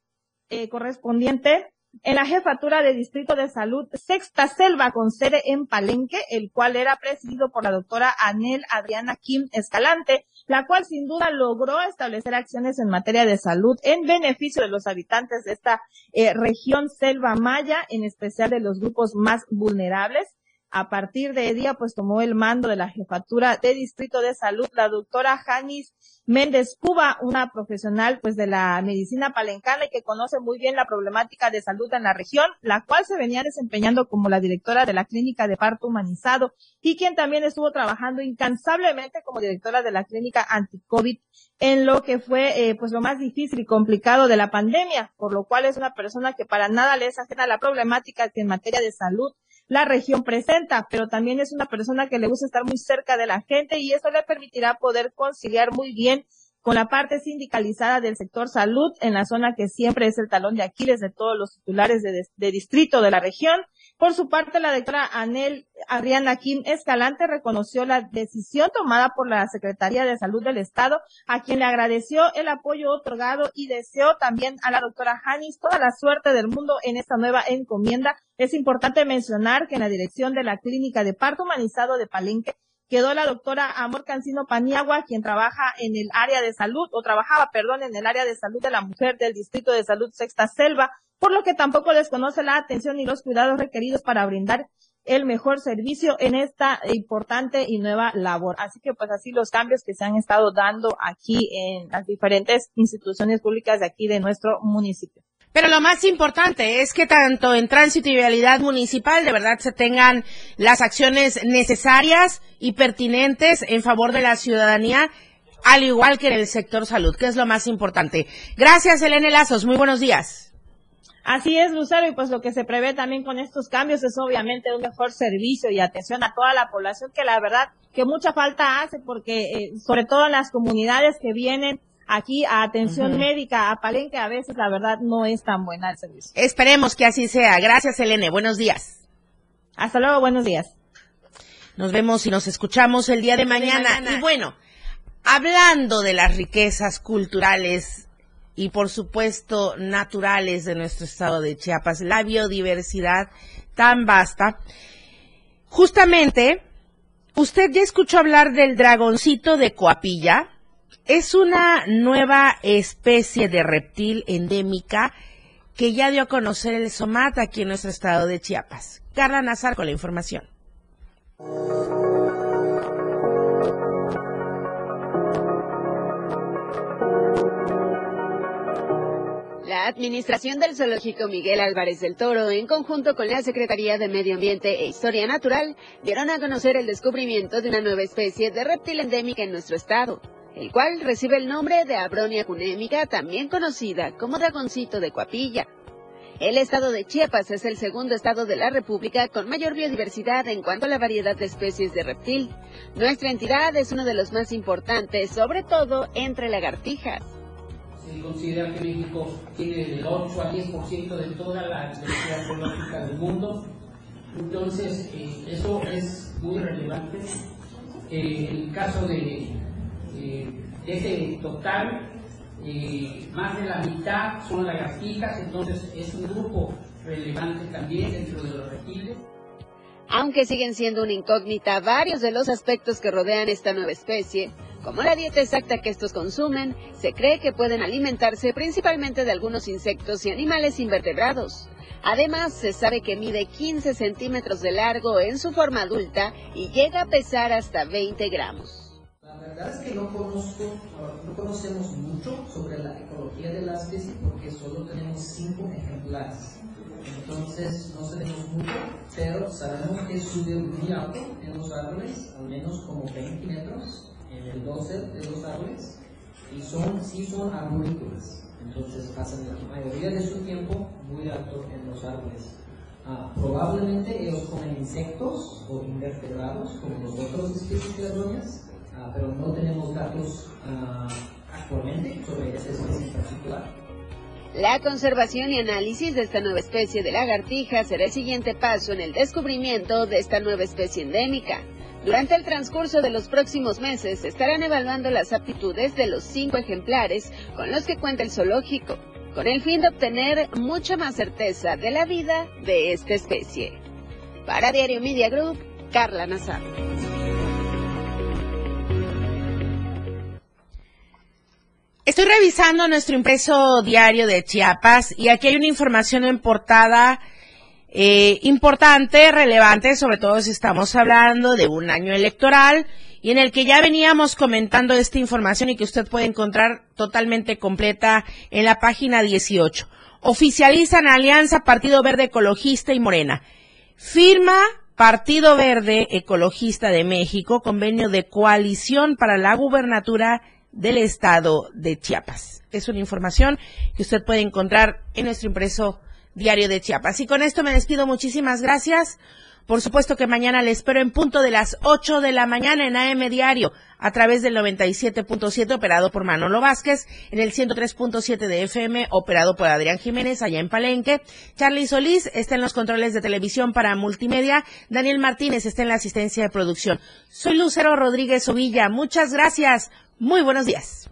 eh, correspondiente en la jefatura de Distrito de Salud Sexta Selva con sede en Palenque, el cual era presidido por la doctora Anel Adriana Kim Escalante, la cual sin duda logró establecer acciones en materia de salud en beneficio de los habitantes de esta eh, región selva maya, en especial de los grupos más vulnerables. A partir de día, pues tomó el mando de la jefatura de Distrito de Salud la doctora Janis Méndez Cuba, una profesional pues de la medicina palencana y que conoce muy bien la problemática de salud en la región, la cual se venía desempeñando como la directora de la clínica de parto humanizado y quien también estuvo trabajando incansablemente como directora de la clínica anti-COVID en lo que fue eh, pues lo más difícil y complicado de la pandemia, por lo cual es una persona que para nada le es ajena la problemática que en materia de salud la región presenta, pero también es una persona que le gusta estar muy cerca de la gente y eso le permitirá poder conciliar muy bien con la parte sindicalizada del sector salud en la zona que siempre es el talón de Aquiles de todos los titulares de, de distrito de la región por su parte, la doctora Anel Adriana Kim Escalante reconoció la decisión tomada por la Secretaría de Salud del Estado, a quien le agradeció el apoyo otorgado y deseó también a la doctora Janis toda la suerte del mundo en esta nueva encomienda. Es importante mencionar que en la dirección de la Clínica de Parto Humanizado de Palenque quedó la doctora Amor Cancino Paniagua, quien trabaja en el área de salud, o trabajaba, perdón, en el área de salud de la mujer del Distrito de Salud Sexta Selva, por lo que tampoco desconoce la atención y los cuidados requeridos para brindar el mejor servicio en esta importante y nueva labor. Así que pues así los cambios que se han estado dando aquí en las diferentes instituciones públicas de aquí de nuestro municipio. Pero lo más importante es que tanto en tránsito y vialidad municipal de verdad se tengan las acciones necesarias y pertinentes en favor de la ciudadanía al igual que en el sector salud, que es lo más importante. Gracias, Elena Lazos. Muy buenos días. Así es, Lucero, y pues lo que se prevé también con estos cambios es obviamente un mejor servicio y atención a toda la población, que la verdad que mucha falta hace, porque eh, sobre todo en las comunidades que vienen aquí a atención médica, a Palenque, a veces la verdad no es tan buena el servicio. Esperemos que así sea. Gracias, Elene. Buenos días. Hasta luego, buenos días. Nos vemos y nos escuchamos el día de mañana. Y bueno, hablando de las riquezas culturales y por supuesto naturales de nuestro estado de Chiapas, la biodiversidad tan vasta. Justamente, usted ya escuchó hablar del dragoncito de Coapilla. Es una nueva especie de reptil endémica que ya dio a conocer el SOMAT aquí en nuestro estado de Chiapas. Carla Nazar con la información. La Administración del Zoológico Miguel Álvarez del Toro, en conjunto con la Secretaría de Medio Ambiente e Historia Natural, dieron a conocer el descubrimiento de una nueva especie de reptil endémica en nuestro estado, el cual recibe el nombre de Abronia cunémica, también conocida como dragoncito de Coapilla. El estado de Chiapas es el segundo estado de la República con mayor biodiversidad en cuanto a la variedad de especies de reptil. Nuestra entidad es uno de los más importantes, sobre todo entre lagartijas se considera que México tiene del 8 al 10% de toda la diversidad biológica del mundo. Entonces, eh, eso es muy relevante. Eh, el caso de, eh, ese total, más de la mitad son lagartijas, entonces es un grupo relevante también dentro de los reptiles. Aunque siguen siendo una incógnita varios de los aspectos que rodean esta nueva especie, como la dieta exacta que estos consumen, se cree que pueden alimentarse principalmente de algunos insectos y animales invertebrados. Además, se sabe que mide 15 centímetros de largo en su forma adulta y llega a pesar hasta 20 gramos. La verdad es que no, conozco, no conocemos mucho sobre la ecología de la especie porque solo tenemos 5 ejemplares. Entonces no sabemos mucho, pero sabemos que sube muy alto en los árboles, al menos como 20 metros, en el 12 de los árboles y son, sí son arborícolas. Entonces pasan la mayoría de su tiempo muy alto en los árboles. Ah, probablemente ellos comen insectos o invertebrados como los otros especies de arroñas, ah, pero no tenemos datos ah, actualmente sobre esa especie en particular. La conservación y análisis de esta nueva especie de lagartija será el siguiente paso en el descubrimiento de esta nueva especie endémica. Durante el transcurso de los próximos meses estarán evaluando las aptitudes de los cinco ejemplares con los que cuenta el zoológico, con el fin de obtener mucha más certeza de la vida de esta especie. Para Diario Media Group, Carla Nazar. Estoy revisando nuestro impreso diario de Chiapas y aquí hay una información en portada eh, importante, relevante, sobre todo si estamos hablando de un año electoral y en el que ya veníamos comentando esta información y que usted puede encontrar totalmente completa en la página 18. Oficializan Alianza Partido Verde Ecologista y Morena. Firma Partido Verde Ecologista de México, convenio de coalición para la gubernatura del estado de Chiapas. Es una información que usted puede encontrar en nuestro impreso Diario de Chiapas. Y con esto me despido. Muchísimas gracias. Por supuesto que mañana le espero en punto de las 8 de la mañana en AM Diario a través del 97.7 operado por Manolo Vázquez, en el 103.7 de FM operado por Adrián Jiménez allá en Palenque. Charlie Solís está en los controles de televisión para multimedia. Daniel Martínez está en la asistencia de producción. Soy Lucero Rodríguez Ovilla. Muchas gracias. Muy buenos días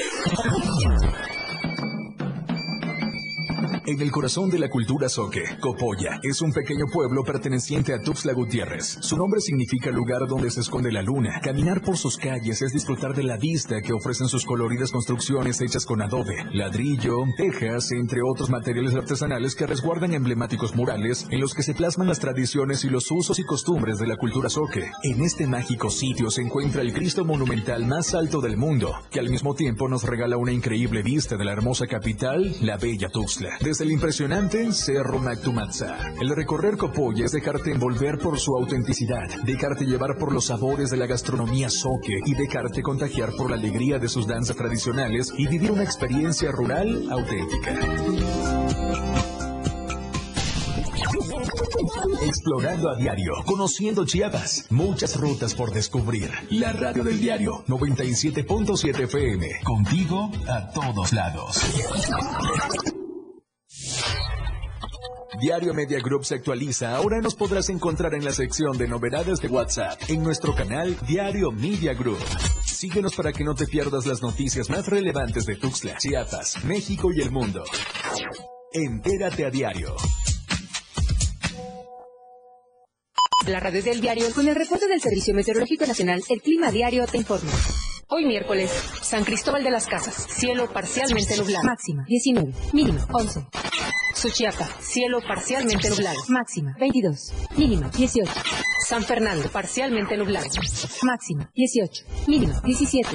En el corazón de la cultura soque, Copolla es un pequeño pueblo perteneciente a Tuxtla Gutiérrez. Su nombre significa lugar donde se esconde la luna. Caminar por sus calles es disfrutar de la vista que ofrecen sus coloridas construcciones hechas con adobe, ladrillo, tejas, entre otros materiales artesanales que resguardan emblemáticos murales en los que se plasman las tradiciones y los usos y costumbres de la cultura soque. En este mágico sitio se encuentra el Cristo monumental más alto del mundo, que al mismo tiempo nos regala una increíble vista de la hermosa capital, la bella Tuxtla. Desde el impresionante Cerro Mactumatza. El recorrer Copolla es dejarte envolver por su autenticidad, dejarte llevar por los sabores de la gastronomía soque y dejarte contagiar por la alegría de sus danzas tradicionales y vivir una experiencia rural auténtica. Explorando a diario, conociendo Chiapas, muchas rutas por descubrir. La radio del diario 97.7 FM, contigo a todos lados. Diario Media Group se actualiza. Ahora nos podrás encontrar en la sección de novedades de WhatsApp en nuestro canal Diario Media Group. Síguenos para que no te pierdas las noticias más relevantes de Tuxtla, Chiapas, México y el mundo. Entérate a diario. La radio del diario con el reporte del Servicio Meteorológico Nacional, el Clima Diario te informa. Hoy miércoles, San Cristóbal de las Casas, cielo parcialmente nublado. Máxima 19, mínima 11. Suchiapa, cielo parcialmente nublado. Máxima 22, mínima 18. San Fernando, parcialmente nublado. Máxima 18, mínima 17.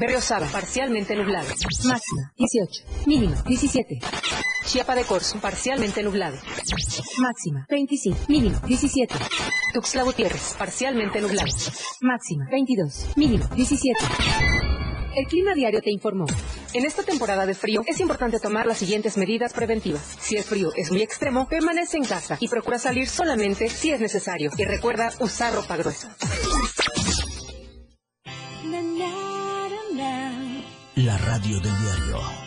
Berriosaba, parcialmente nublado. Máxima 18, mínima 17. Chiapa de Corzo, parcialmente nublado. Máxima 25, mínimo 17. Tuxtla Gutiérrez, parcialmente nublado. Máxima 22, mínimo 17. El clima diario te informó. En esta temporada de frío es importante tomar las siguientes medidas preventivas. Si el frío es muy extremo, permanece en casa y procura salir solamente si es necesario. Y recuerda usar ropa gruesa. La radio del diario.